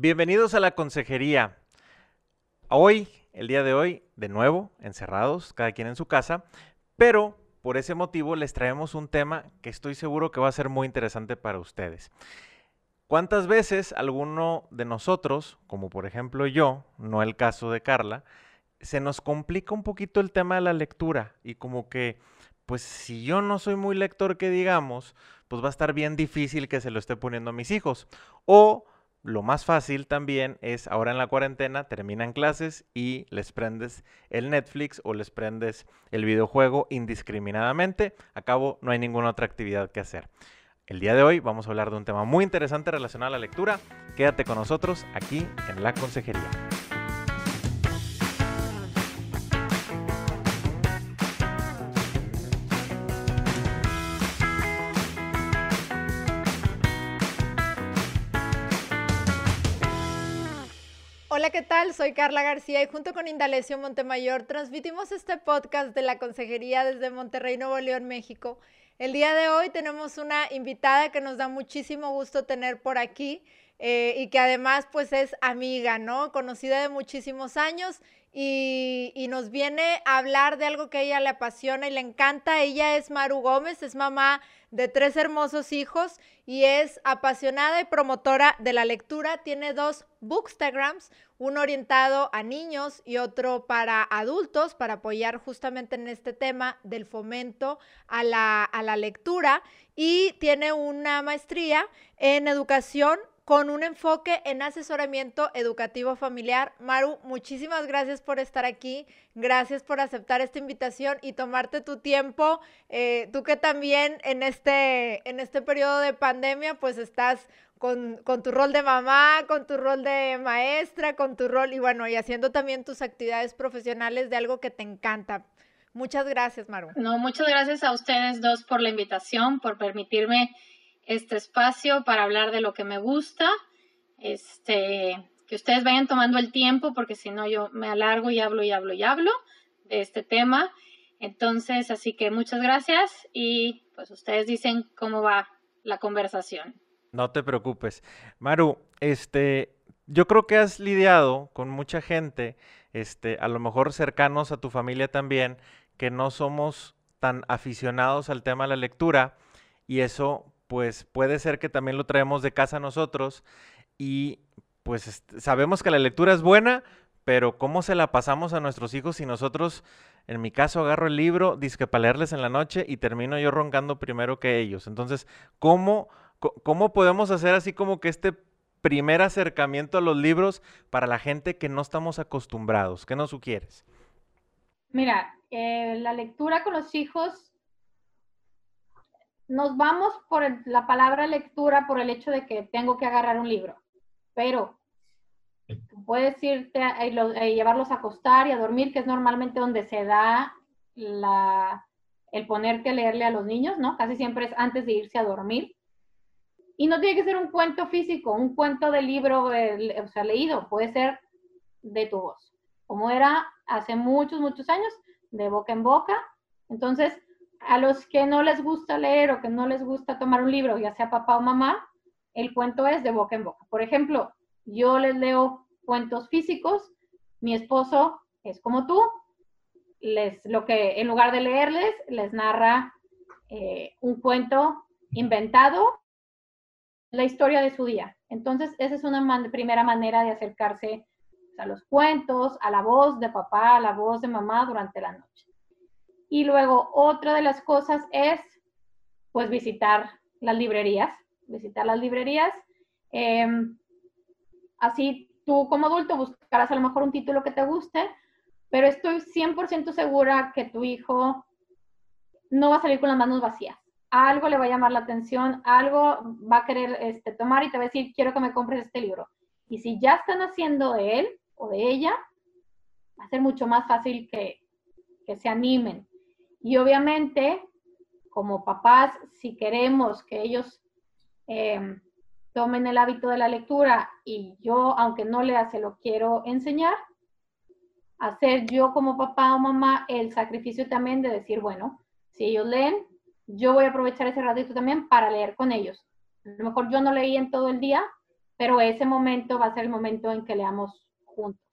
Bienvenidos a la consejería. Hoy, el día de hoy, de nuevo, encerrados, cada quien en su casa, pero por ese motivo les traemos un tema que estoy seguro que va a ser muy interesante para ustedes. ¿Cuántas veces alguno de nosotros, como por ejemplo yo, no el caso de Carla, se nos complica un poquito el tema de la lectura y como que, pues si yo no soy muy lector que digamos, pues va a estar bien difícil que se lo esté poniendo a mis hijos. O lo más fácil también es ahora en la cuarentena, terminan clases y les prendes el Netflix o les prendes el videojuego indiscriminadamente. A cabo no hay ninguna otra actividad que hacer. El día de hoy vamos a hablar de un tema muy interesante relacionado a la lectura. Quédate con nosotros aquí en la consejería. Tal? Soy Carla García y junto con Indalecio Montemayor transmitimos este podcast de la Consejería desde Monterrey, Nuevo León, México. El día de hoy tenemos una invitada que nos da muchísimo gusto tener por aquí eh, y que además pues es amiga, ¿no? Conocida de muchísimos años y, nos viene a hablar de algo que ella le apasiona y le encanta. Ella es Maru Gómez, es mamá de tres hermosos hijos y es apasionada y promotora de la lectura. Tiene dos bookstagrams, uno orientado a niños y otro para adultos, para apoyar justamente en este tema del fomento a la, a la lectura. Y tiene una maestría en educación con un enfoque en asesoramiento educativo familiar. Maru, muchísimas gracias por estar aquí, gracias por aceptar esta invitación y tomarte tu tiempo. Eh, tú que también en este, en este periodo de pandemia, pues estás con, con, tu rol de mamá, con tu rol de maestra, con tu rol y bueno, y haciendo también tus actividades profesionales de algo que te encanta. Muchas gracias, Maru. No, muchas gracias a ustedes dos por la invitación, por permitirme este espacio para hablar de lo que me gusta. Este, que ustedes vayan tomando el tiempo porque si no yo me alargo y hablo y hablo y hablo de este tema. Entonces, así que muchas gracias y pues ustedes dicen cómo va la conversación. No te preocupes. Maru, este, yo creo que has lidiado con mucha gente, este, a lo mejor cercanos a tu familia también, que no somos tan aficionados al tema de la lectura y eso pues puede ser que también lo traemos de casa nosotros y pues sabemos que la lectura es buena, pero ¿cómo se la pasamos a nuestros hijos si nosotros, en mi caso, agarro el libro, disque para leerles en la noche y termino yo roncando primero que ellos? Entonces, ¿cómo, ¿cómo podemos hacer así como que este primer acercamiento a los libros para la gente que no estamos acostumbrados? ¿Qué nos sugieres? Mira, eh, la lectura con los hijos nos vamos por la palabra lectura por el hecho de que tengo que agarrar un libro, pero puedes irte a, llevarlos a acostar y a dormir, que es normalmente donde se da el ponerte a leerle a los niños, ¿no? Casi siempre es antes de irse a dormir. Y no tiene que ser un cuento físico, un cuento de libro, eh, o sea, leído, puede ser de tu voz, como era hace muchos, muchos años, de boca en boca. Entonces, a los que no les gusta leer o que no les gusta tomar un libro, ya sea papá o mamá, el cuento es de boca en boca. Por ejemplo, yo les leo cuentos físicos, mi esposo es como tú, les, lo que en lugar de leerles, les narra eh, un cuento inventado, la historia de su día. Entonces, esa es una primera manera de acercarse a los cuentos, a la voz de papá, a la voz de mamá durante la noche. Y luego otra de las cosas es, pues, visitar las librerías, visitar las librerías. Em, así tú como adulto buscarás a lo mejor un título que te guste, pero estoy 100% segura que tu hijo no va a salir con las manos vacías. Algo le va a llamar la atención, algo va a querer este, tomar y te va a decir, quiero que me compres este libro. Y si ya están haciendo de él o de ella, va a ser mucho más fácil que, que se animen. Y obviamente, como papás, si queremos que ellos em, tomen el hábito de la lectura y yo, aunque no lea, se lo quiero enseñar, hacer yo como papá o mamá el sacrificio también de decir, bueno, si ellos leen, yo voy a aprovechar ese ratito también para leer con ellos. A lo mejor yo no leí en todo el día, pero ese momento va a ser el momento en que leamos juntos.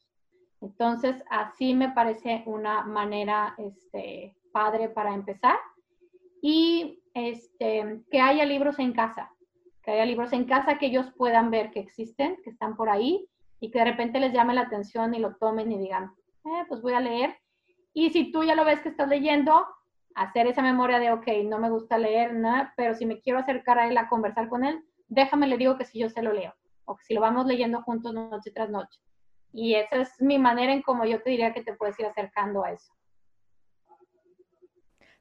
Entonces, así me parece una manera este, padre para empezar. Y este, que haya libros en casa, que haya libros en casa que ellos puedan ver que existen, que están por ahí y que de repente les llame la atención y lo tomen y digan, eh, pues voy a leer. Y si tú ya lo ves que estás leyendo, hacer esa memoria de, ok, no me gusta leer, nada, pero si me quiero acercar a él a conversar con él, déjame, le digo que si yo se lo leo, o que si lo vamos leyendo juntos noche tras noche. Y esa es mi manera en cómo yo te diría que te puedes ir acercando a eso.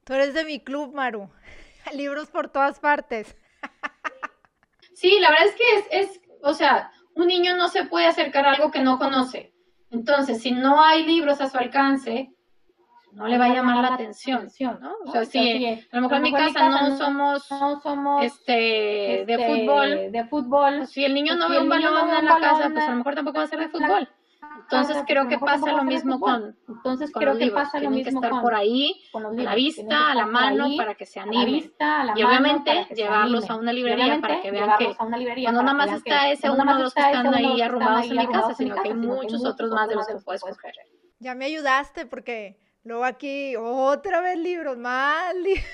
Tú eres de mi club, Maru. Libros por todas partes. Sí, la verdad es que es, es, o sea, un niño no se puede acercar a algo que no conoce. Entonces, si no hay libros a su alcance, no le va a llamar la atención, ¿no? O sea, si a lo mejor en mi casa no somos, no somos este, de este, fútbol, de fútbol, pues si el niño no si ve un no balón en la casa, pues a lo mejor tampoco va a ser de fútbol. Entonces creo pues, que pasa lo de mismo con, Entonces con creo los que pasa lo que mismo estar con, por ahí, con los a libros. la Tienen vista, que a la estar por mano, ahí, para que se a la animen. vista, a la Y mano, obviamente para que se llevarlos animen. a una Y librería obviamente para que vean llevarlos que a una librería para nada que más vean está que ese uno nada más que está ese están uno ahí dos que están ahí en mi casa, arrumbados en mi sino que hay casa, sino que hay muchos otros más de los que puedes escoger. Ya me ayudaste porque luego aquí otra vez libros, más libros.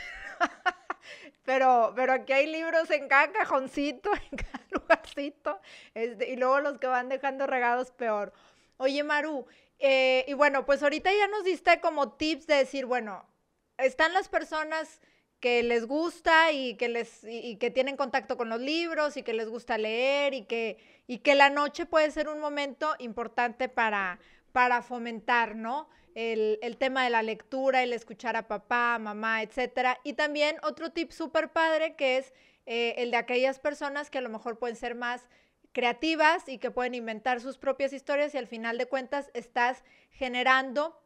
Pero, pero aquí hay libros en cada cajoncito, en cada lugarcito, este, y luego los que van dejando regados peor. Oye, Maru, eh, y bueno, pues ahorita ya nos diste como tips de decir, bueno, están las personas que les gusta y que les y, que tienen contacto con los libros y que les gusta leer y que y que la noche puede ser un momento importante para para fomentar, ¿no? El, el tema de la lectura, el escuchar a papá, mamá, etcétera. Y también otro tip súper padre que es eh, el de aquellas personas que a lo mejor pueden ser más creativas y que pueden inventar sus propias historias y al final de cuentas estás generando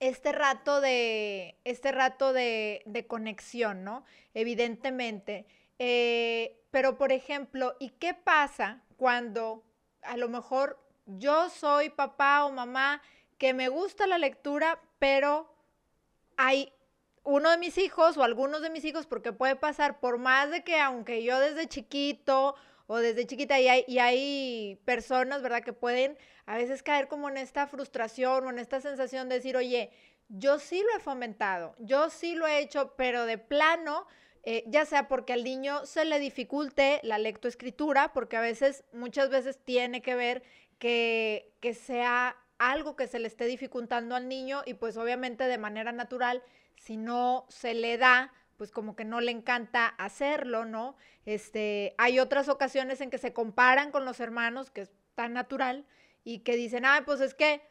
este rato de, este rato de, de conexión, ¿no? Evidentemente. Eh, pero, por ejemplo, ¿y qué pasa cuando a lo mejor yo soy papá o mamá que me gusta la lectura, pero hay uno de mis hijos o algunos de mis hijos, porque puede pasar por más de que aunque yo desde chiquito o desde chiquita y hay, personas, ¿verdad?, que pueden a veces caer como en esta frustración o en esta sensación de decir, oye, yo sí lo he fomentado, yo sí lo he hecho, pero de plano, eh, ya sea porque al niño se le dificulte la lectoescritura, porque a veces, muchas veces tiene que ver que sea algo que se le esté dificultando al niño y pues obviamente de manera natural, si no se le da, pues como que no le encanta hacerlo, ¿no? Este, hay otras ocasiones en que se comparan con los hermanos, que es tan natural, y que dicen, ah, pues es que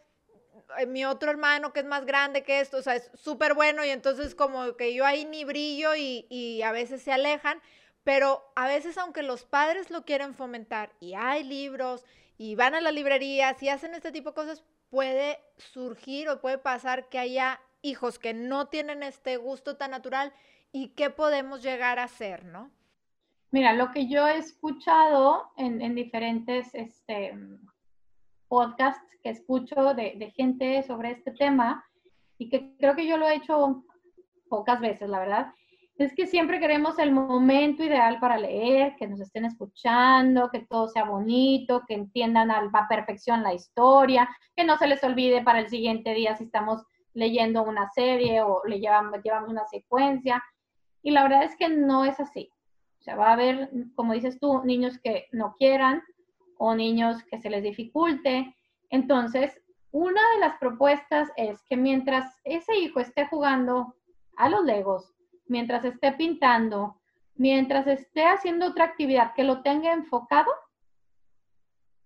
eh, mi otro hermano que es más grande que esto, o sea, es súper bueno y entonces como que yo ahí ni brillo y, y a veces se alejan, pero a veces aunque los padres lo quieren fomentar y hay libros y van a las librerías y hacen este tipo de cosas, puede surgir o puede pasar que haya hijos que no tienen este gusto tan natural y qué podemos llegar a hacer, ¿no? Mira, lo que yo he escuchado en, en diferentes este, podcasts que escucho de, gente sobre este tema y que creo que yo lo he hecho pocas veces, la verdad, es que siempre queremos el momento ideal para leer, que nos estén escuchando, que todo sea bonito, que entiendan a la perfección la historia, que no se les olvide para el siguiente día si estamos leyendo una serie o le llevamos una secuencia. Y la verdad es que no es así. O sea, va a haber, como dices tú, niños que no quieran o niños que se les dificulte. Entonces, una de las propuestas es que mientras ese hijo esté jugando a los legos, mientras esté pintando, mientras esté haciendo otra actividad que lo tenga enfocado,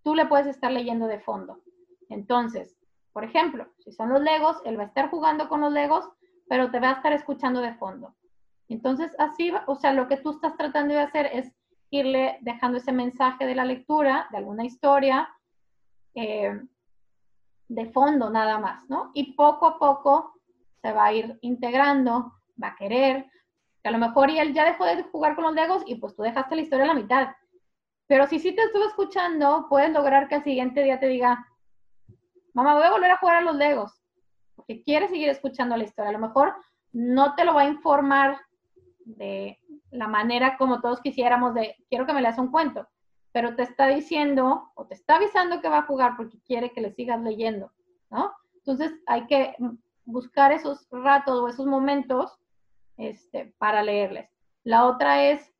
tú le puedes estar leyendo de fondo. Entonces, por ejemplo, si son los legos, él va a estar jugando con los legos, pero te va a estar escuchando de fondo. Entonces, así, o sea, lo que tú estás tratando de hacer es irle dejando ese mensaje de la lectura, de alguna historia, eh, de fondo nada más, ¿no? Y poco a poco se va a ir integrando, va a querer, que a lo mejor y él ya dejó de jugar con los legos y pues tú dejaste la historia a la mitad. Pero si sí te estuvo escuchando, puedes lograr que al siguiente día te diga, mamá, voy a volver a jugar a los legos, porque quiere seguir escuchando la historia. A lo mejor no te lo va a informar de la manera como todos quisiéramos de, quiero que me leas un cuento, pero te está diciendo o te está avisando que va a jugar porque quiere que le sigas leyendo, ¿no? Entonces hay que buscar esos ratos o esos momentos este, para leerles. La otra es,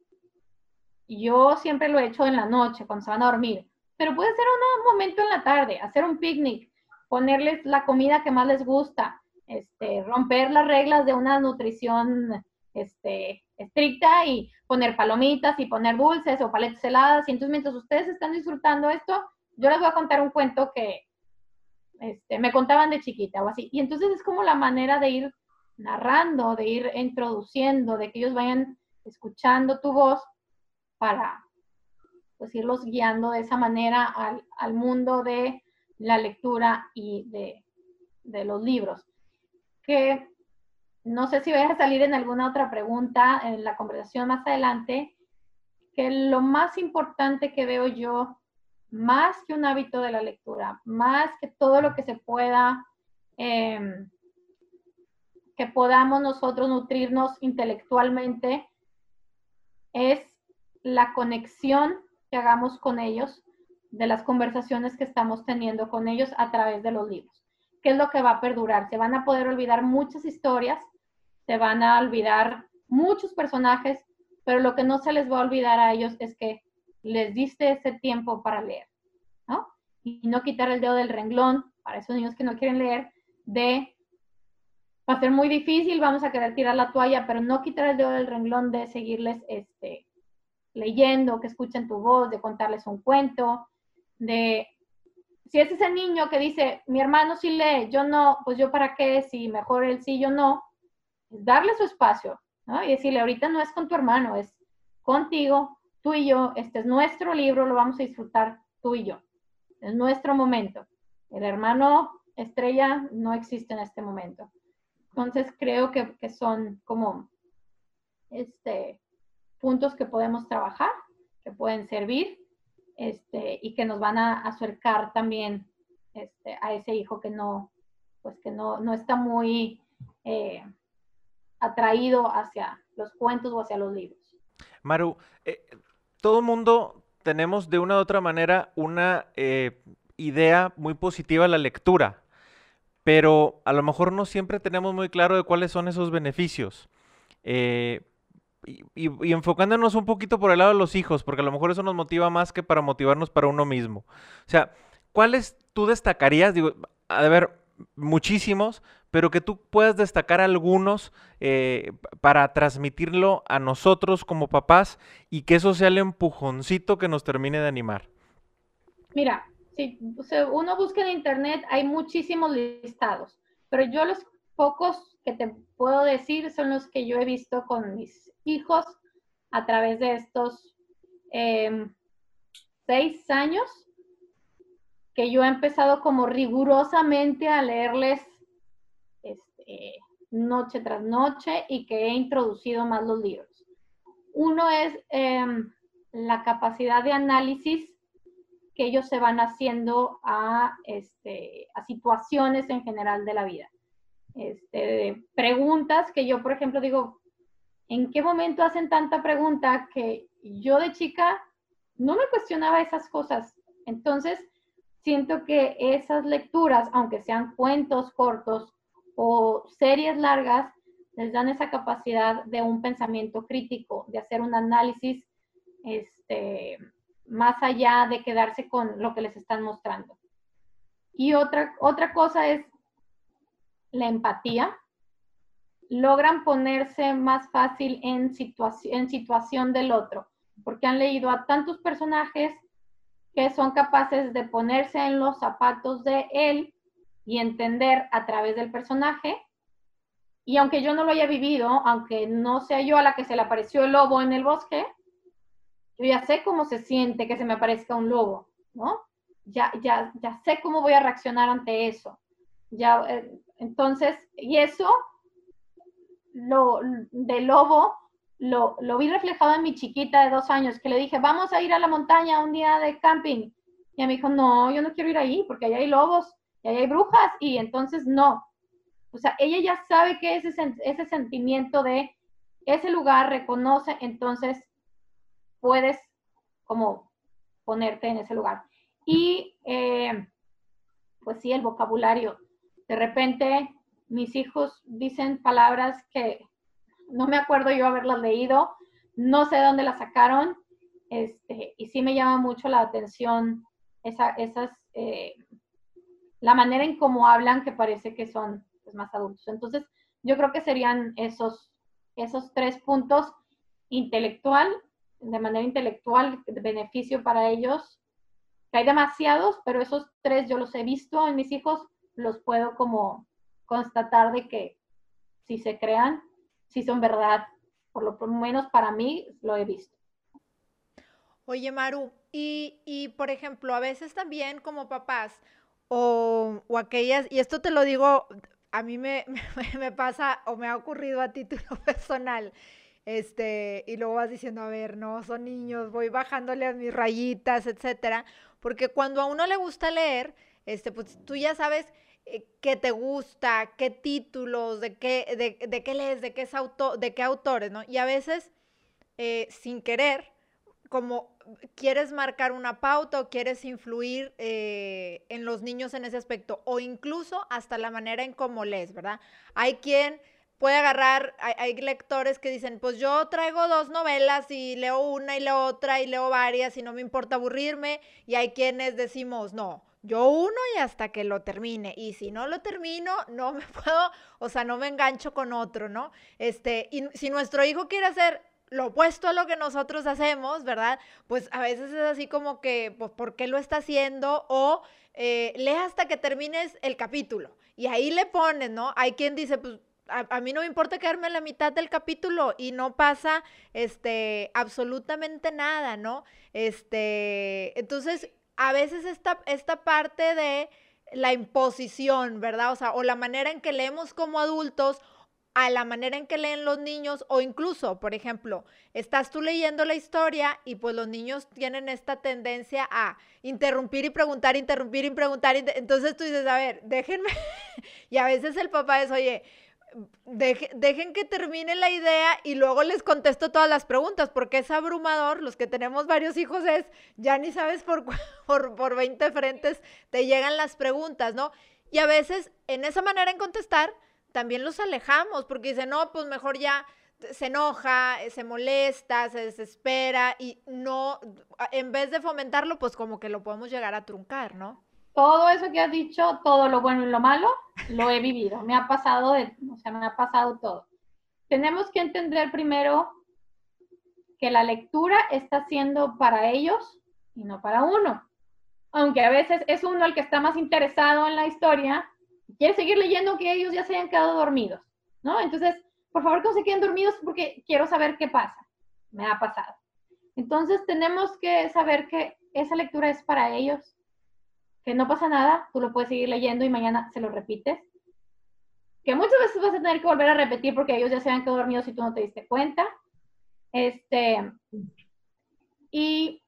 yo siempre lo he hecho en la noche, cuando se van a dormir, pero puede ser un momento en la tarde, hacer un picnic, ponerles la comida que más les gusta, este, romper las reglas de una nutrición este, estricta y poner palomitas y poner dulces o paletas heladas. Y entonces mientras ustedes están disfrutando esto, yo les voy a contar un cuento que este, me contaban de chiquita o así. Y entonces es como la manera de ir narrando, de ir introduciendo, de que ellos vayan escuchando tu voz para pues irlos guiando de esa manera al, mundo de la lectura y de, de los libros. Que no sé si voy a salir en alguna otra pregunta en la conversación más adelante, que lo más importante que veo yo, más que un hábito de la lectura, más que todo lo que se pueda, em, que podamos nosotros nutrirnos intelectualmente, es la conexión que hagamos con ellos, de las conversaciones que estamos teniendo con ellos a través de los libros. ¿Qué es lo que va a perdurar? Se van a poder olvidar muchas historias, se van a olvidar muchos personajes, pero lo que no se les va a olvidar a ellos es que les diste ese tiempo para leer, ¿no? Y no quitar el dedo del renglón para esos niños que no quieren leer, de va a ser muy difícil, vamos a querer tirar la toalla, pero no quitar el dedo del renglón de seguirles este, leyendo, que escuchen tu voz, de contarles un cuento, de si es ese niño que dice, mi hermano sí lee, yo no, pues yo para qué, si mejor él sí, yo no, darle su espacio, ¿no? Y decirle, ahorita no es con tu hermano, es contigo, tú y yo, este es nuestro libro, lo vamos a disfrutar tú y yo. Es nuestro momento. El hermano estrella no existe en este momento. Entonces creo que, que son como este, puntos que podemos trabajar, que pueden servir este, y que nos van a acercar también este, a ese hijo que no, pues que no, no está muy eh, atraído hacia los cuentos o hacia los libros. Maru, eh, todo mundo tenemos de una u otra manera una eh, idea muy positiva de la lectura, pero a lo mejor no siempre tenemos muy claro de cuáles son esos beneficios. Eh, y, enfocándonos un poquito por el lado de los hijos, porque a lo mejor eso nos motiva más que para motivarnos para uno mismo. O sea, ¿cuáles tú destacarías? Digo, a ver, muchísimos, pero que tú puedas destacar algunos eh, para transmitirlo a nosotros como papás y que eso sea el empujoncito que nos termine de animar. Mira, si uno busca en internet, hay muchísimos listados, pero yo los pocos que te puedo decir son los que yo he visto con mis hijos a través de estos em, seis años que yo he empezado como rigurosamente a leerles este, noche tras noche y que he introducido más los libros. Uno es em, la capacidad de análisis que ellos se van haciendo a, este, situaciones en general de la vida. Este, preguntas que yo, por ejemplo, digo, ¿en qué momento hacen tanta pregunta que yo de chica no me cuestionaba esas cosas? Entonces, siento que esas lecturas, aunque sean cuentos cortos o series largas, les dan esa capacidad de un pensamiento crítico, de hacer un análisis este, más allá de quedarse con lo que les están mostrando. Y otra, otra cosa es la empatía. Logran ponerse más fácil en, en situación del otro, porque han leído a tantos personajes que son capaces de ponerse en los zapatos de él y entender a través del personaje. Y aunque yo no lo haya vivido, aunque no sea yo a la que se le apareció el lobo en el bosque, yo ya sé cómo se siente que se me aparezca un lobo, ¿no? Ya, ya, ya sé cómo voy a reaccionar ante eso. Ya, eh, entonces, y eso, lo, de lobo, lo, vi reflejado en mi chiquita de dos años, que le dije, vamos a ir a la montaña un día de camping. Y ella me dijo, no, yo no quiero ir ahí porque allá hay lobos y allá hay brujas. Y entonces no. O sea, ella ya sabe que ese, ese sentimiento de ese lugar reconoce, entonces puedes como ponerte en ese lugar. Y eh, pues sí, el vocabulario. De repente mis hijos dicen palabras que no me acuerdo yo haberlas leído, no sé dónde las sacaron, este, y sí me llama mucho la atención esa, esas, eh, la manera en cómo hablan que parece que son pues, más adultos. Entonces, yo creo que serían esos, esos tres puntos intelectual, de manera intelectual, beneficio para ellos, hay demasiados, pero esos tres yo los he visto en mis hijos, los puedo como constatar de que si se crean, si son verdad, por lo menos para mí lo he visto. Oye, Maru, y, y por ejemplo, a veces también como papás o, o aquellas, y esto te lo digo, a mí me, me, pasa o me ha ocurrido a título personal, este, y luego vas diciendo, a ver, no, son niños, voy bajándole a mis rayitas, etcétera, porque cuando a uno le gusta leer, este, pues tú ya sabes qué te gusta, qué títulos, de qué, de, de qué lees, de qué, es auto, de qué autores, ¿no? Y a veces, eh, sin querer, como quieres marcar una pauta o quieres influir eh, en los niños en ese aspecto, o incluso hasta la manera en cómo lees, ¿verdad? Hay quien puede agarrar, hay, hay, lectores que dicen, pues yo traigo dos novelas y leo una y leo otra y leo varias y no me importa aburrirme, y hay quienes decimos, no, yo uno y hasta que lo termine. Y si no lo termino, no me puedo, o sea, no me engancho con otro, ¿no? Este, y si nuestro hijo quiere hacer lo opuesto a lo que nosotros hacemos, ¿verdad? Pues a veces es así como que, pues, ¿por qué lo está haciendo? O eh, lee hasta que termines el capítulo. Y ahí le pones, ¿no? Hay quien dice, pues, a, mí no me importa quedarme en la mitad del capítulo y no pasa, este, absolutamente nada, ¿no? Este, entonces, a veces esta, esta parte de la imposición, ¿verdad? O sea, o la manera en que leemos como adultos a la manera en que leen los niños o incluso, por ejemplo, estás tú leyendo la historia y pues los niños tienen esta tendencia a interrumpir y preguntar, interrumpir y preguntar. Entonces tú dices, a ver, déjenme. y a veces el papá es, oye, Deje, dejen que termine la idea y luego les contesto todas las preguntas, porque es abrumador, los que tenemos varios hijos es, ya ni sabes por, por, por 20 frentes te llegan las preguntas, ¿no? Y a veces en esa manera en contestar, también los alejamos, porque dicen, no, pues mejor ya se enoja, se molesta, se desespera y no, en vez de fomentarlo, pues como que lo podemos llegar a truncar, ¿no? Todo eso que has dicho, todo lo bueno y lo malo, lo he vivido. Me ha pasado, de, me ha pasado todo. Tenemos que entender primero que la lectura está siendo para ellos y no para uno. Aunque a veces es uno el que está más interesado en la historia y quiere seguir leyendo que ellos ya se hayan quedado dormidos, ¿no? Entonces, por favor, que no se queden dormidos porque quiero saber qué pasa. Me ha pasado. Entonces, tenemos que saber que esa lectura es para ellos que no pasa nada, tú lo puedes seguir leyendo y mañana se lo repites. Que muchas veces vas a tener que volver a repetir porque ellos ya se han quedado dormidos y tú no te diste cuenta. Este, y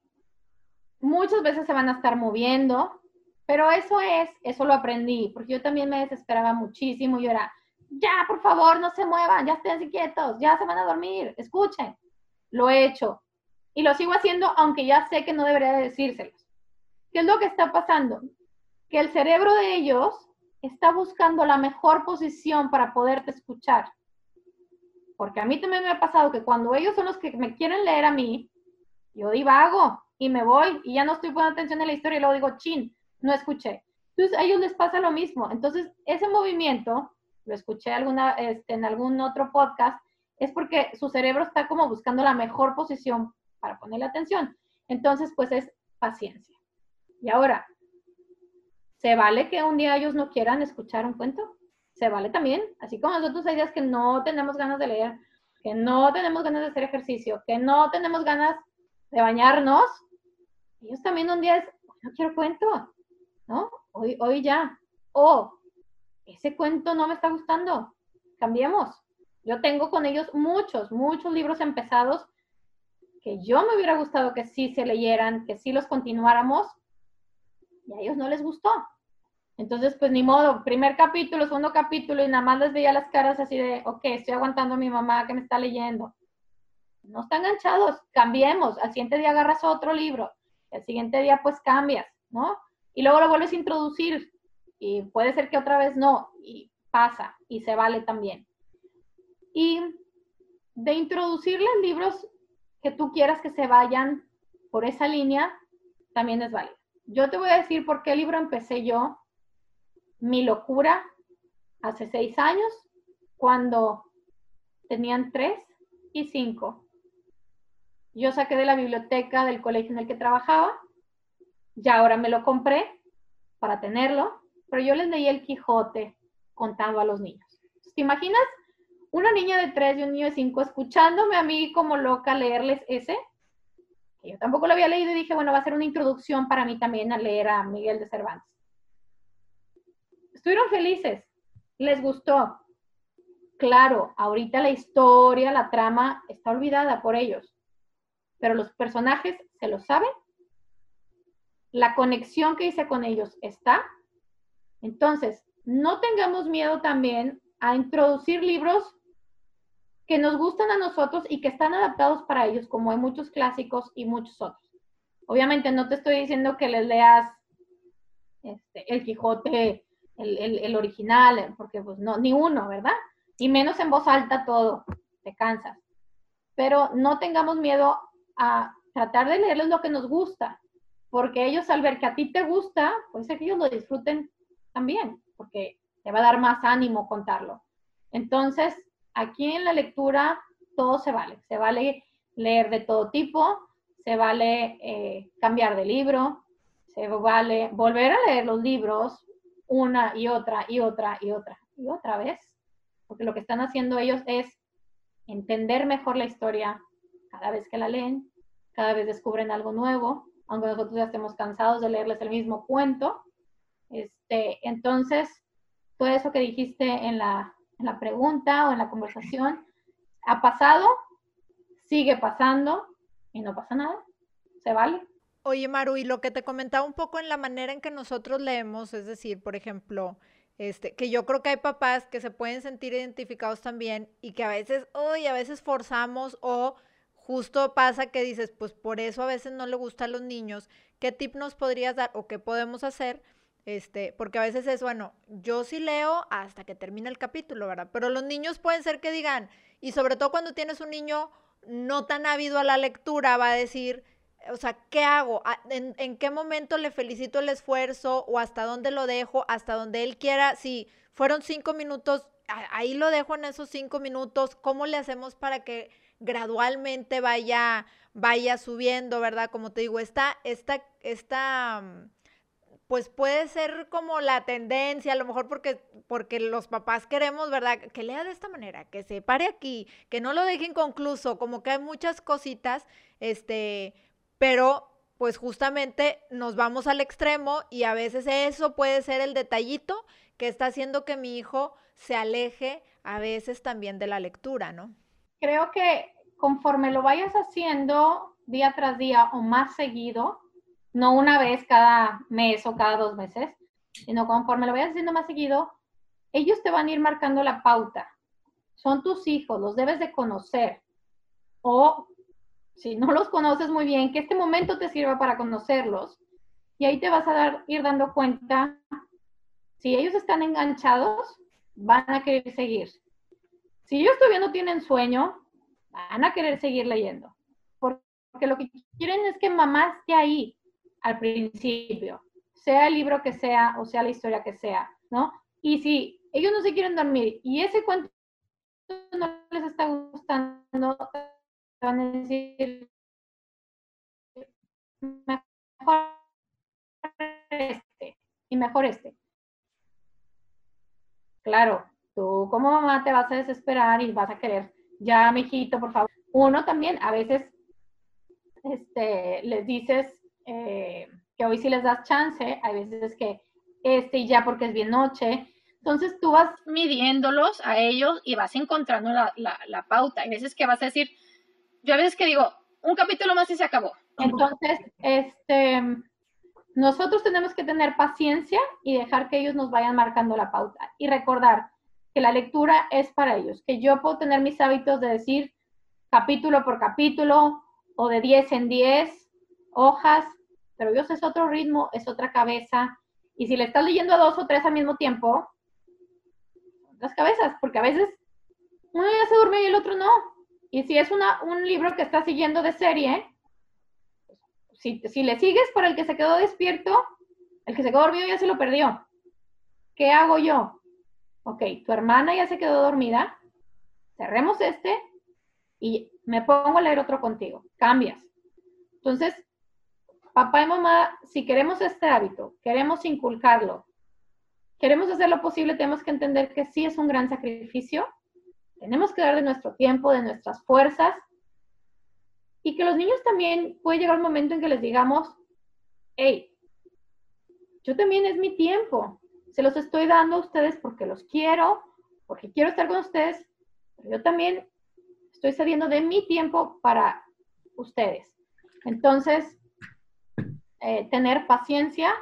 muchas veces se van a estar moviendo, pero eso es, eso lo aprendí, porque yo también me desesperaba muchísimo. Yo era, ya, por favor, no se muevan, ya estén quietos, ya se van a dormir, escuchen. Lo he hecho y lo sigo haciendo, aunque ya sé que no debería decírselos. ¿Qué es lo que está pasando? Que el cerebro de ellos está buscando la mejor posición para poderte escuchar. Porque a mí también me ha pasado que cuando ellos son los que me quieren leer a mí, yo divago y me voy y ya no estoy poniendo atención en la historia y luego digo, chin, no escuché. Entonces a ellos les pasa lo mismo. Entonces ese movimiento, lo escuché alguna, este, en algún otro podcast, es porque su cerebro está como buscando la mejor posición para ponerle atención. Entonces, pues es paciencia. Y ahora, ¿se vale que un día ellos no quieran escuchar un cuento? Se vale también, así como nosotros hay días que no tenemos ganas de leer, que no tenemos ganas de hacer ejercicio, que no tenemos ganas de bañarnos. Ellos también un día es, no quiero cuento, ¿no? Hoy, hoy ya. O ese cuento no me está gustando, cambiemos. Yo tengo con ellos muchos, muchos libros empezados que yo me hubiera gustado que sí se leyeran, que sí los continuáramos, y a ellos no les gustó. Entonces, pues ni modo, primer capítulo, segundo capítulo, y nada más les veía las caras así de, ok, estoy aguantando a mi mamá que me está leyendo. No están enganchados, cambiemos, al siguiente día agarras otro libro. El siguiente día pues cambias, ¿no? Y luego lo vuelves a introducir y puede ser que otra vez no, y pasa y se vale también. Y de introducirles libros que tú quieras que se vayan por esa línea, también es válido. Yo te voy a decir por qué libro empecé yo, Mi locura, hace seis años, cuando tenían tres y cinco. Yo saqué de la biblioteca del colegio en el que trabajaba, ya ahora me lo compré para tenerlo, pero yo les leí el Quijote contando a los niños. ¿Te imaginas una niña de tres y un niño de cinco escuchándome a mí como loca leerles ese? Yo tampoco lo había leído y dije, bueno, va a ser una introducción para mí también a leer a Miguel de Cervantes. Estuvieron felices, les gustó. Claro, ahorita la historia, la trama está olvidada por ellos, pero los personajes se lo saben. La conexión que hice con ellos está. Entonces, no tengamos miedo también a introducir libros que nos gustan a nosotros y que están adaptados para ellos, como hay muchos clásicos y muchos otros. Obviamente no te estoy diciendo que les leas este, el Quijote, el, original, porque pues no, ni uno, ¿verdad? Y menos en voz alta todo, te cansas. Pero no tengamos miedo a tratar de leerles lo que nos gusta, porque ellos al ver que a ti te gusta, pues que ellos lo disfruten también, porque te va a dar más ánimo contarlo. Entonces, aquí en la lectura todo se vale. Se vale leer de todo tipo, se vale eh, cambiar de libro, se vale volver a leer los libros una y otra y otra y otra y otra vez, porque lo que están haciendo ellos es entender mejor la historia cada vez que la leen, cada vez descubren algo nuevo, aunque nosotros ya estemos cansados de leerles el mismo cuento. Este, entonces, todo eso que dijiste en la, en la pregunta o en la conversación, ha pasado, sigue pasando y no pasa nada, se vale. Oye, Maru, y lo que te comentaba un poco en la manera en que nosotros leemos, es decir, por ejemplo, este, que yo creo que hay papás que se pueden sentir identificados también y que a veces, hoy a veces forzamos o justo pasa que dices, pues por eso a veces no le gusta a los niños. ¿Qué tip nos podrías dar o qué podemos hacer? Este, porque a veces es, bueno, yo sí leo hasta que termine el capítulo, ¿verdad? Pero los niños pueden ser que digan, y sobre todo cuando tienes un niño no tan ávido a la lectura, va a decir, o sea, ¿qué hago? ¿En, ¿En, qué momento le felicito el esfuerzo o hasta dónde lo dejo? Hasta donde él quiera. Si fueron cinco minutos, ahí lo dejo en esos cinco minutos. ¿Cómo le hacemos para que gradualmente vaya, vaya subiendo, verdad? Como te digo, esta, esta, esta mm, pues puede ser como la tendencia, a lo mejor porque, porque los papás queremos, ¿verdad? Que lea de esta manera, que se pare aquí, que no lo deje inconcluso, como que hay muchas cositas, este, pero pues justamente nos vamos al extremo y a veces eso puede ser el detallito que está haciendo que mi hijo se aleje a veces también de la lectura, ¿no? Creo que conforme lo vayas haciendo día tras día o más seguido, no una vez cada mes o cada dos meses, sino conforme lo vayas haciendo más seguido, ellos te van a ir marcando la pauta. Son tus hijos, los debes de conocer. O si no los conoces muy bien, que este momento te sirva para conocerlos. Y ahí te vas a dar, ir dando cuenta, si ellos están enganchados, van a querer seguir. Si ellos todavía no tienen sueño, van a querer seguir leyendo. Porque lo que quieren es que mamá esté ahí, al principio, sea el libro que sea o sea la historia que sea, ¿no? Y si ellos no se quieren dormir y ese cuento no les está gustando, van a decir, mejor este y mejor este. Claro, tú como mamá te vas a desesperar y vas a querer, ya, mijito, por favor. Uno también, a veces, este, les dices, eh, que hoy sí les das chance, hay veces que este y ya porque es bien noche. Entonces tú vas midiéndolos a ellos y vas encontrando la, la, pauta. Hay veces que vas a decir, yo a veces que digo, un capítulo más y se acabó. Entonces, este, nosotros tenemos que tener paciencia y dejar que ellos nos vayan marcando la pauta y recordar que la lectura es para ellos, que yo puedo tener mis hábitos de decir capítulo por capítulo o de 10 en 10 hojas pero Dios es otro ritmo, es otra cabeza. Y si le estás leyendo a dos o tres al mismo tiempo, las cabezas, porque a veces uno ya se duerme y el otro no. Y si es una, un libro que está siguiendo de serie, si, si le sigues para el que se quedó despierto, el que se quedó dormido ya se lo perdió. ¿Qué hago yo? Ok, tu hermana ya se quedó dormida, cerremos este y me pongo a leer otro contigo. Cambias. Entonces, papá y mamá, si queremos este hábito, queremos inculcarlo, queremos hacer lo posible, tenemos que entender que sí es un gran sacrificio, tenemos que dar de nuestro tiempo, de nuestras fuerzas, y que los niños también puede llegar un momento en que les digamos, hey, yo también es mi tiempo, se los estoy dando a ustedes porque los quiero, porque quiero estar con ustedes, pero yo también estoy cediendo de mi tiempo para ustedes. Entonces, eh, tener paciencia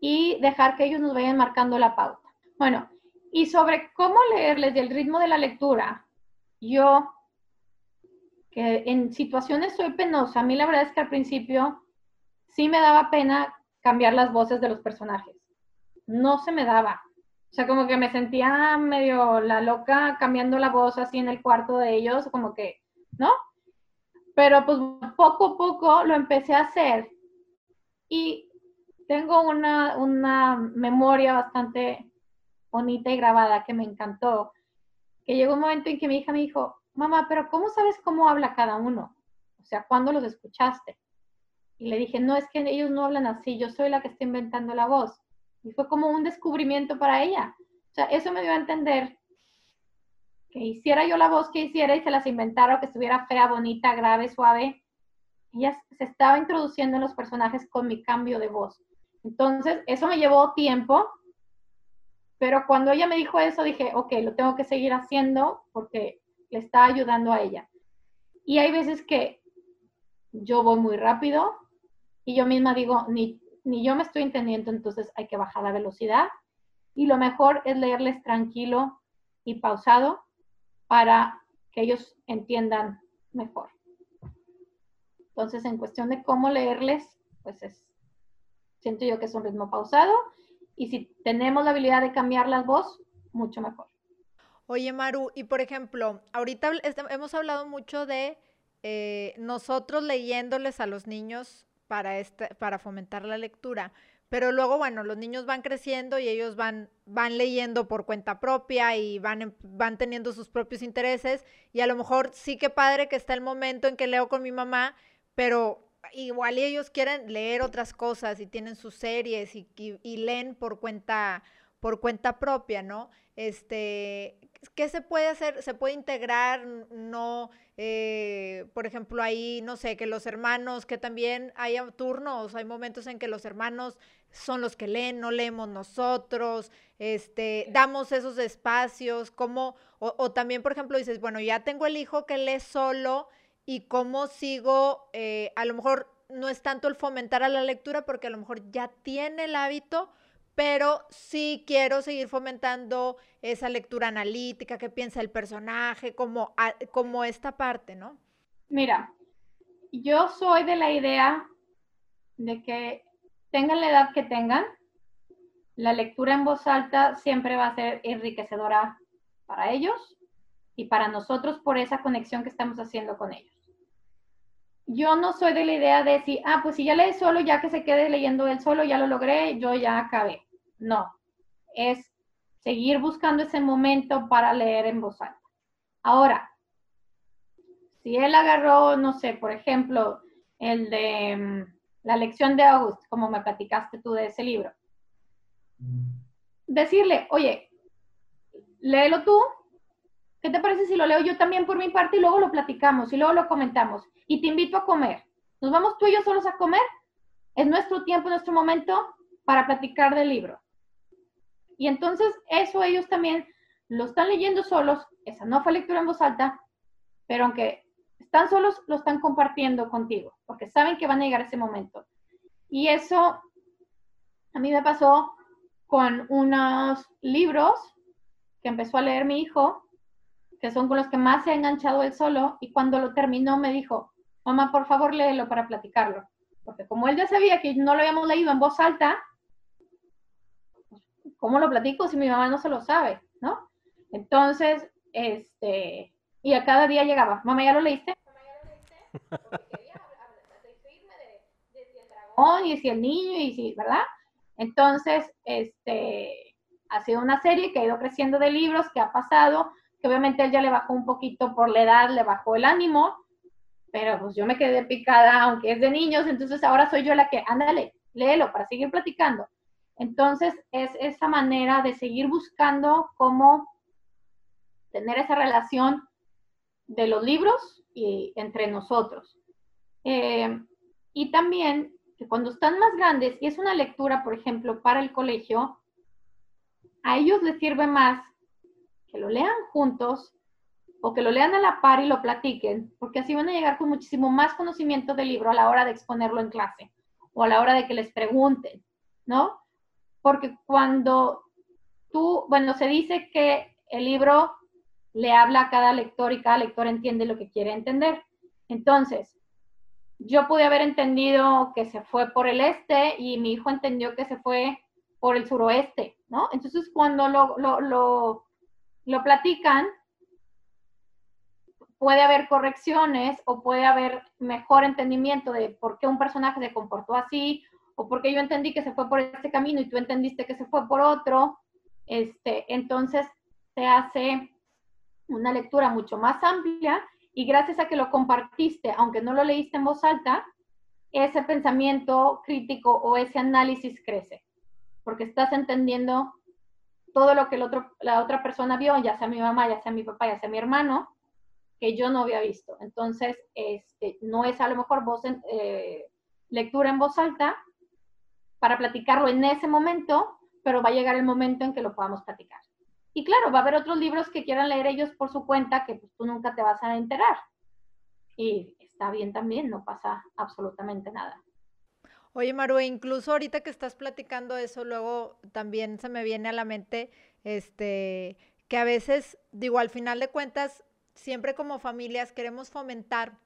y dejar que ellos nos vayan marcando la pauta. Bueno, y sobre cómo leerles el ritmo de la lectura, yo, que en situaciones soy penosa, a mí la verdad es que al principio sí me daba pena cambiar las voces de los personajes. No se me daba. O sea, como que me sentía medio la loca cambiando la voz así en el cuarto de ellos, como que, ¿no? Pero pues poco a poco lo empecé a hacer y tengo una, una memoria bastante bonita y grabada que me encantó, que llegó un momento en que mi hija me dijo, mamá, pero ¿cómo sabes cómo habla cada uno? O sea, ¿cuándo los escuchaste? Y le dije, no, es que ellos no hablan así, yo soy la que está inventando la voz. Y fue como un descubrimiento para ella. O sea, eso me dio a entender que hiciera yo la voz que hiciera y se las inventara o que estuviera fea, bonita, grave, suave. Ella se estaba introduciendo en los personajes con mi cambio de voz. Entonces, eso me llevó tiempo, pero cuando ella me dijo eso, dije, ok, lo tengo que seguir haciendo porque le está ayudando a ella. Y hay veces que yo voy muy rápido y yo misma digo, ni ni yo me estoy entendiendo, entonces hay que bajar la velocidad. Y lo mejor es leerles tranquilo y pausado para que ellos entiendan mejor. Entonces, en cuestión de cómo leerles, pues es, siento yo que es un ritmo pausado. Y si tenemos la habilidad de cambiar las voz, mucho mejor. Oye, Maru, y por ejemplo, ahorita hemos hablado mucho de eh, nosotros leyéndoles a los niños para, este, para fomentar la lectura. Pero luego, bueno, los niños van creciendo y ellos van, van leyendo por cuenta propia y van, em, van teniendo sus propios intereses. Y a lo mejor sí que padre que está el momento en que leo con mi mamá, pero igual ellos quieren leer otras cosas y tienen sus series y, y leen por cuenta, por cuenta propia, ¿no? Este, ¿qué se puede hacer? ¿Se puede integrar? No, eh, por ejemplo, ahí, no sé, que los hermanos, que también hay turnos, hay momentos en que los hermanos son los que leen, no leemos nosotros, este, damos esos espacios, como, o, también, por ejemplo, dices, bueno, ya tengo el hijo que lee solo y cómo sigo, eh, a lo mejor no es tanto el fomentar a la lectura porque a lo mejor ya tiene el hábito, pero sí quiero seguir fomentando esa lectura analítica, qué piensa el personaje, como, como esta parte, ¿no? Mira, yo soy de la idea de que tengan la edad que tengan, la lectura en voz alta siempre va a ser enriquecedora para ellos y para nosotros por esa conexión que estamos haciendo con ellos. Yo no soy de la idea de decir, ah, pues si ya lee solo, ya que se quede leyendo él solo, ya lo logré, yo ya acabé. No, es seguir buscando ese momento para leer en voz alta. Ahora, si él agarró, no sé, por ejemplo, el de mm, la lección de August, como me platicaste tú de ese libro, decirle, oye, léelo tú, ¿qué te parece si lo leo yo también por mi parte y luego lo platicamos y luego lo comentamos? Y te invito a comer. Nos vamos tú y yo solos a comer. Es nuestro tiempo, nuestro momento para platicar del libro. Y entonces eso ellos también lo están leyendo solos, esa no fue lectura en voz alta, pero aunque están solos, lo están compartiendo contigo, porque saben que van a llegar ese momento. Y eso a mí me pasó con unos libros que empezó a leer mi hijo, que son con los que más se ha enganchado él solo, y cuando lo terminó me dijo, mamá, por favor léelo para platicarlo. Porque como él ya sabía que no lo habíamos leído en voz alta, ¿cómo lo platico si mi mamá no se lo sabe? ¿No? Entonces, este, y a cada día llegaba, mamá, ¿ya lo leíste? y si el niño, y si, ¿verdad? Entonces, este, ha sido una serie que ha ido creciendo de libros, que ha pasado, que obviamente él ya le bajó un poquito por la edad, le bajó el ánimo, pero pues yo me quedé picada, aunque es de niños, entonces ahora soy yo la que, ándale, léelo para seguir platicando. Entonces, es esa manera de seguir buscando cómo tener esa relación de los libros y entre nosotros. Eh, y también que cuando están más grandes y es una lectura, por ejemplo, para el colegio, a ellos les sirve más que lo lean juntos o que lo lean a la par y lo platiquen, porque así van a llegar con muchísimo más conocimiento del libro a la hora de exponerlo en clase o a la hora de que les pregunten, ¿no? Porque cuando tú, bueno, se dice que el libro le habla a cada lector y cada lector entiende lo que quiere entender. Entonces, yo pude haber entendido que se fue por el este y mi hijo entendió que se fue por el suroeste, ¿no? Entonces, cuando lo, lo platican, puede haber correcciones o puede haber mejor entendimiento de por qué un personaje se comportó así o por qué yo entendí que se fue por este camino y tú entendiste que se fue por otro. Este, entonces, se hace una lectura mucho más amplia y gracias a que lo compartiste, aunque no lo leíste en voz alta, ese pensamiento crítico o ese análisis crece, porque estás entendiendo todo lo que la otra persona vio, ya sea mi mamá, ya sea mi papá, ya sea mi hermano, que yo no había visto. Entonces, este, no es a lo mejor voz eh, lectura en voz alta para platicarlo en ese momento, pero va a llegar el momento en que lo podamos platicar. Y claro, va a haber otros libros que quieran leer ellos por su cuenta que pues, tú nunca te vas a enterar. Y está bien también, no pasa absolutamente nada. Oye, Maru, incluso ahorita que estás platicando eso, luego también se me viene a la mente este, que a veces, digo, al final de cuentas, siempre como familias queremos fomentar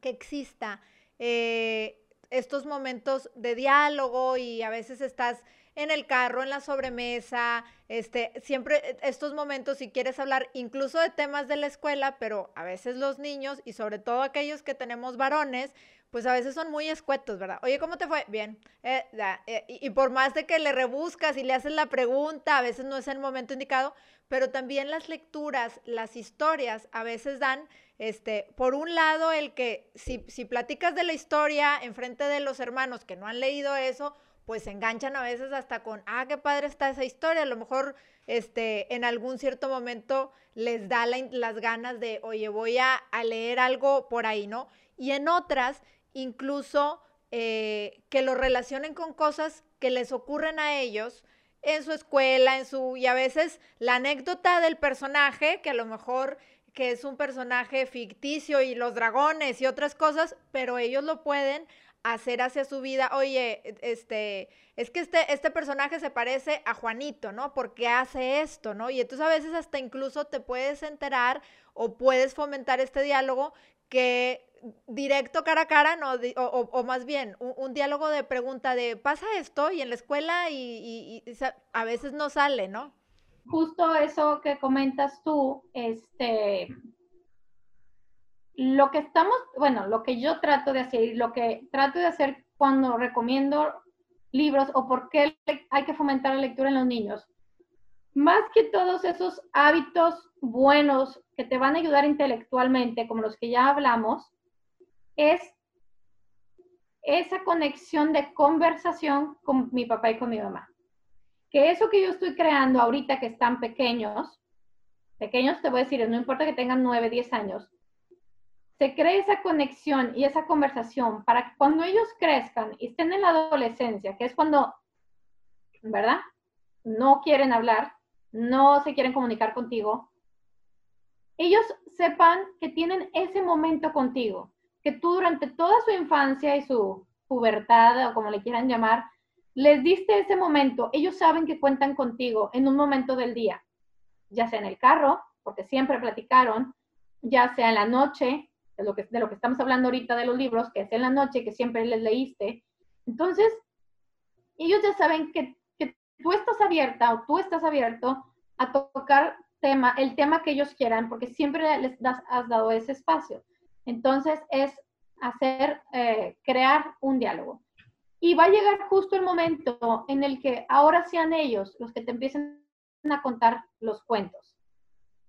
que exista eh, estos momentos de diálogo y a veces estás en el carro, en la sobremesa, este, siempre eh, estos momentos, si quieres hablar incluso de temas de la escuela, pero a veces los niños y sobre todo aquellos que tenemos varones, pues a veces son muy escuetos, ¿verdad? Oye, ¿cómo te fue? Bien. Eh, eh, y, y, por más de que le rebuscas y le haces la pregunta, a veces no es el momento indicado, pero también las lecturas, las historias, a veces dan, este, por un lado, el que si, si platicas de la historia en frente de los hermanos que no han leído eso, pues se enganchan a veces hasta con, ah, qué padre está esa historia, a lo mejor este, en algún cierto momento les da las ganas de, oye, voy a, leer algo por ahí, ¿no? Y en otras, incluso eh, que lo relacionen con cosas que les ocurren a ellos en su escuela, en su, y a veces la anécdota del personaje, que a lo mejor que es un personaje ficticio y los dragones y otras cosas, pero ellos lo pueden hacer hacia su vida, oye, e, este, es que este, este personaje se parece a Juanito, ¿no? Porque hace esto, ¿no? Y entonces a veces hasta incluso te puedes enterar o puedes fomentar este diálogo que directo cara a cara, no, o, más bien un, diálogo de pregunta de, pasa esto y en la escuela y, y a veces no sale, ¿no? Justo eso que comentas tú, este, lo que estamos, bueno, lo que yo trato de hacer, lo que trato de hacer cuando recomiendo libros o por qué hay que fomentar la lectura en los niños, más que todos esos hábitos buenos que te van a ayudar intelectualmente, como los que ya hablamos, es esa conexión de conversación con mi papá y con mi mamá. Que eso que yo estoy creando ahorita que están pequeños, pequeños te voy a decir, no importa que tengan 9, 10 años, se cree esa conexión y esa conversación para que cuando ellos crezcan y estén en la adolescencia, que es cuando, ¿verdad? No quieren hablar, no se quieren comunicar contigo, ellos sepan que tienen ese momento contigo, que tú durante toda su infancia y su pubertad o como le quieran llamar, les diste ese momento, ellos saben que cuentan contigo en un momento del día, ya sea en el carro, porque siempre platicaron, ya sea en la noche, de lo que, estamos hablando ahorita de los libros, que es en la noche, que siempre les leíste. Entonces, ellos ya saben que, tú estás abierta o tú estás abierto a tocar tema, el tema que ellos quieran, porque siempre les has dado ese espacio. Entonces, es hacer, eh, crear un diálogo. Y va a llegar justo el momento en el que ahora sean ellos los que te empiecen a contar los cuentos.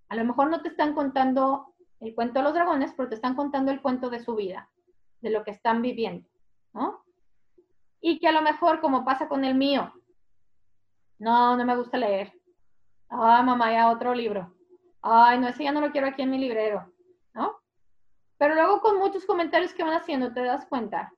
A lo mejor no te están contando el cuento de los dragones, pero te están contando el cuento de su vida, de lo que están viviendo, ¿no? Y que a lo mejor, como pasa con el mío, no, no me gusta leer. Ah, mamá, ya otro libro. Ay, no, ese ya no lo quiero aquí en mi librero, ¿no? Pero luego con muchos comentarios que van haciendo, te das cuenta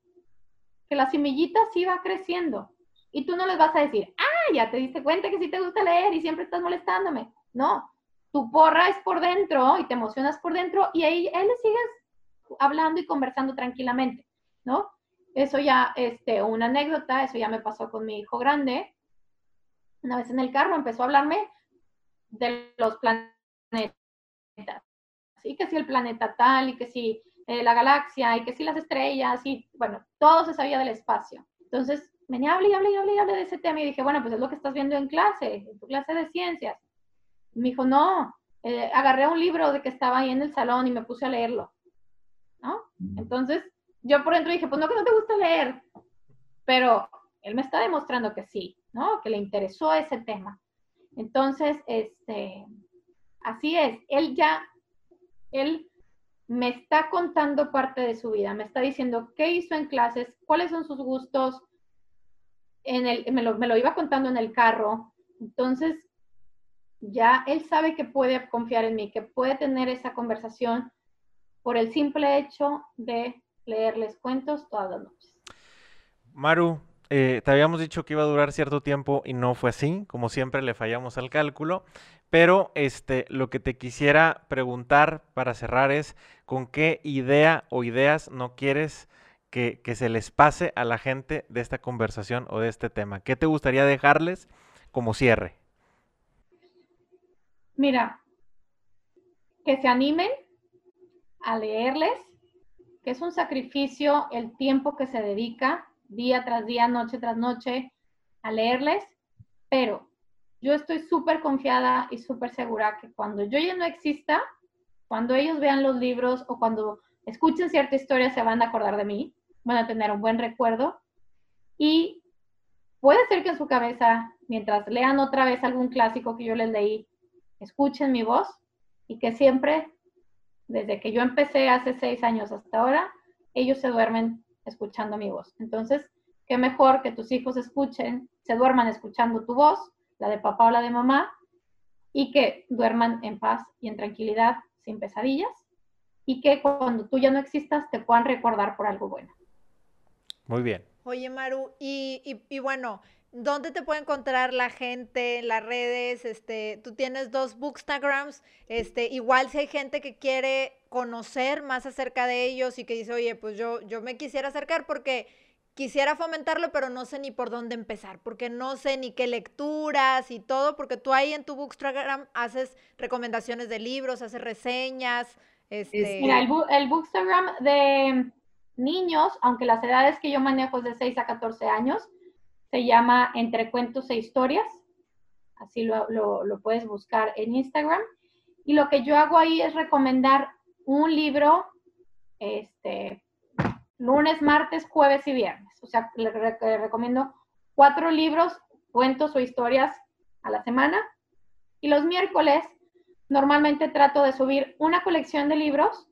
que la semillita sí va creciendo. Y tú no les vas a decir, ah, ya te diste cuenta que sí te gusta leer y siempre estás molestándome. No, tu porra es por dentro y te emocionas por dentro y ahí, él le sigues hablando y conversando tranquilamente, ¿no? Eso ya, este, una anécdota, eso ya me pasó con mi hijo grande. Una vez en el carro empezó a hablarme de los planetas. Y que si el planeta tal, y que si eh, la galaxia, y que si las estrellas, y bueno, todo se sabía del espacio. Entonces, me hablé y hablé y hablé y hablé de ese tema y dije, bueno, pues es lo que estás viendo en clase, en tu clase de ciencias. Me dijo, no, eh, agarré un libro de que estaba ahí en el salón y me puse a leerlo, ¿no? Entonces, yo por dentro dije, pues no, que no te gusta leer, pero él me está demostrando que sí, ¿no? Que le interesó ese tema. Entonces, este, así es, él ya, él me está contando parte de su vida, me está diciendo qué hizo en clases, cuáles son sus gustos, en el, me, lo, me lo iba contando en el carro. Entonces, ya él sabe que puede confiar en mí, que puede tener esa conversación por el simple hecho de leerles cuentos todas las noches. Maru, eh, te habíamos dicho que iba a durar cierto tiempo y no fue así, como siempre le fallamos al cálculo, pero este, lo que te quisiera preguntar para cerrar es, ¿con qué idea o ideas no quieres que, que se les pase a la gente de esta conversación o de este tema? ¿Qué te gustaría dejarles como cierre? Mira, que se animen a leerles, que es un sacrificio el tiempo que se dedica día tras día, noche tras noche a leerles, pero yo estoy súper confiada y súper segura que cuando yo ya no exista, cuando ellos vean los libros o cuando escuchen cierta historia se van a acordar de mí, van a tener un buen recuerdo. Y puede ser que en su cabeza, mientras lean otra vez algún clásico que yo les leí, escuchen mi voz y que siempre, desde que yo empecé hace seis años hasta ahora, ellos se duermen escuchando mi voz. Entonces, qué mejor que tus hijos escuchen, se duerman escuchando tu voz, la de papá o la de mamá, y que duerman en paz y en tranquilidad, sin pesadillas, y que cuando tú ya no existas te puedan recordar por algo bueno. Muy bien. Oye, Maru, y, y, y bueno, ¿Dónde te puede encontrar la gente en las redes? Este, tú tienes dos bookstagrams. Este, igual si hay gente que quiere conocer más acerca de ellos y que dice, oye, pues yo, yo me quisiera acercar porque quisiera fomentarlo, pero no sé ni por dónde empezar, porque no sé ni qué lecturas y todo, porque tú ahí en tu bookstagram haces recomendaciones de libros, haces reseñas. Este... Mira, el, el bookstagram de niños, aunque las edades que yo manejo es de 6 a 14 años, se llama Entre Cuentos e Historias. Así lo, lo, puedes buscar en Instagram. Y lo que yo hago ahí es recomendar un libro este, lunes, martes, jueves y viernes. O sea, le, recomiendo cuatro libros, cuentos o historias a la semana. Y los miércoles normalmente trato de subir una colección de libros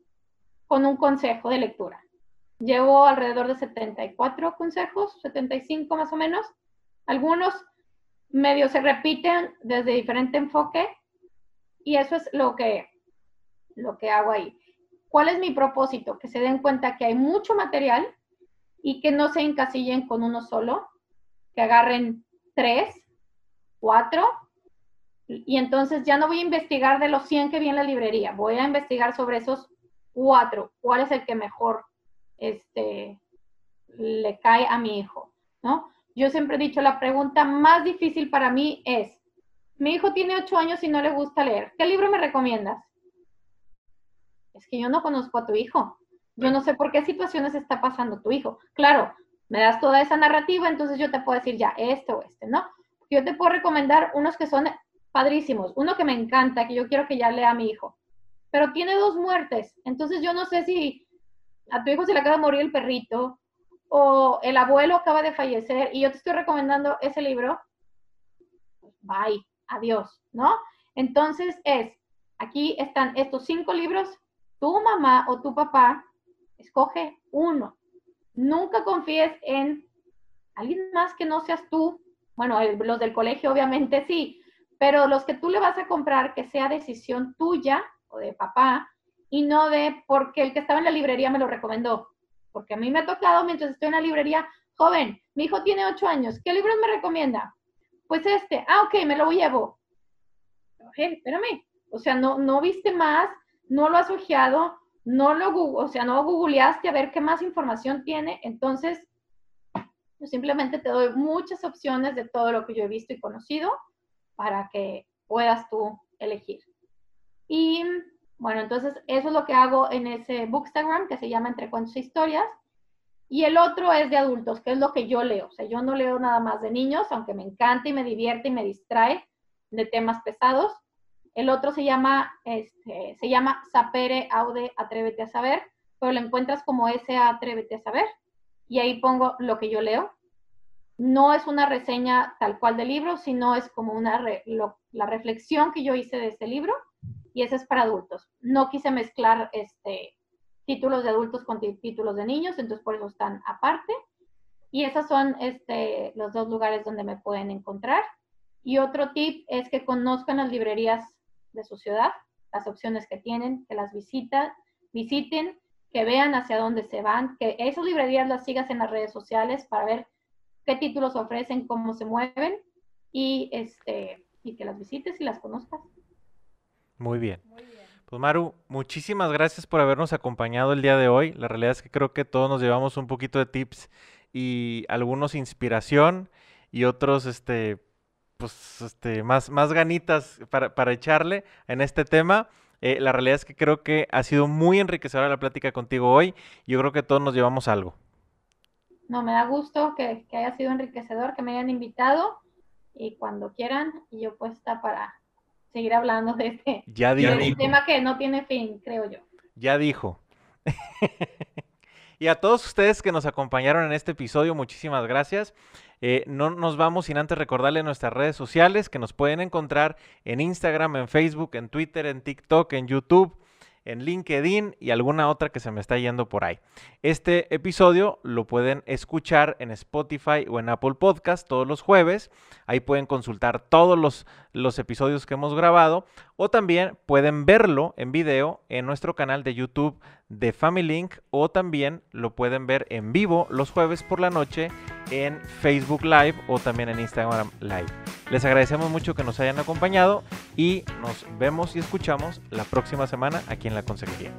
con un consejo de lectura. Llevo alrededor de 74 consejos, 75 más o menos. Algunos medios se repiten desde diferente enfoque y eso es lo que, lo que hago ahí. ¿Cuál es mi propósito? Que se den cuenta que hay mucho material y que no se encasillen con uno solo, que agarren tres, cuatro, y entonces ya no voy a investigar de los 100 que vi en la librería, voy a investigar sobre esos cuatro, cuál es el que mejor este, le cae a mi hijo, ¿no? Yo siempre he dicho, la pregunta más difícil para mí es, mi hijo tiene ocho años y no le gusta leer, ¿qué libro me recomiendas? Es que yo no conozco a tu hijo. Yo no sé por qué situaciones está pasando tu hijo. Claro, me das toda esa narrativa, entonces yo te puedo decir ya este o este, ¿no? Yo te puedo recomendar unos que son padrísimos. Uno que me encanta, que yo quiero que ya lea a mi hijo. Pero tiene dos muertes. Entonces yo no sé si a tu hijo se le acaba de morir el perrito o el abuelo acaba de fallecer y yo te estoy recomendando ese libro. Bye, adiós, ¿no? Entonces es, aquí están estos cinco libros. Tu mamá o tu papá escoge uno. Nunca confíes en alguien más que no seas tú. Bueno, los del colegio obviamente sí, pero los que tú le vas a comprar que sea decisión tuya o de papá y no de porque el que estaba en la librería me lo recomendó. Porque a mí me ha tocado mientras estoy en la librería, joven, mi hijo tiene ocho años, ¿qué libros me recomienda? Pues este, ah, ok, me lo llevo. espérame, o sea, no, no viste más, no lo has ojeado, no lo, o sea, no googleaste a ver qué más información tiene, entonces simplemente te doy muchas opciones de todo lo que yo he visto y conocido para que puedas tú elegir. Y bueno, entonces eso es lo que hago en ese Bookstagram que se llama Entre Cuentos e Historias. Y el otro es de adultos, que es lo que yo leo. O sea, yo no leo nada más de niños, aunque me encanta y me divierte y me distrae de temas pesados. El otro se llama, este, se llama Sapere Aude Atrévete a Saber, pero lo encuentras como ese Atrévete a Saber. Y ahí pongo lo que yo leo. No es una reseña tal cual del libro, sino es como una la reflexión que yo hice de ese libro. Y ese es para adultos. No quise mezclar este, títulos de adultos con títulos de niños, entonces por eso están aparte. Y esos son este, los dos lugares donde me pueden encontrar. Y otro tip es que conozcan las librerías de su ciudad, las opciones que tienen, que las visitan, visiten, que vean hacia dónde se van, que esas librerías las sigas en las redes sociales para ver qué títulos ofrecen, cómo se mueven y, este, y que las visites y las conozcas. Muy bien. Pues Maru, muchísimas gracias por habernos acompañado el día de hoy. La realidad es que creo que todos nos llevamos un poquito de tips y algunos inspiración y otros este pues, este, más, más ganitas para, echarle en este tema. Eh, la realidad es que creo que ha sido muy enriquecedora la plática contigo hoy. Yo creo que todos nos llevamos algo. No, me da gusto que, haya sido enriquecedor, que me hayan invitado y cuando quieran, yo puesta para seguir hablando de este, ya de este tema que no tiene fin, creo yo. Ya dijo. y a todos ustedes que nos acompañaron en este episodio, muchísimas gracias. Eh, no nos vamos sin antes recordarle nuestras redes sociales que nos pueden encontrar en Instagram, en Facebook, en Twitter, en TikTok, en YouTube en LinkedIn y alguna otra que se me está yendo por ahí. Este episodio lo pueden escuchar en Spotify o en Apple Podcast todos los jueves. Ahí pueden consultar todos los, los episodios que hemos grabado o también pueden verlo en video en nuestro canal de YouTube de Family Link o también lo pueden ver en vivo los jueves por la noche en Facebook Live o también en Instagram Live. Les agradecemos mucho que nos hayan acompañado y nos vemos y escuchamos la próxima semana aquí en la Consejería.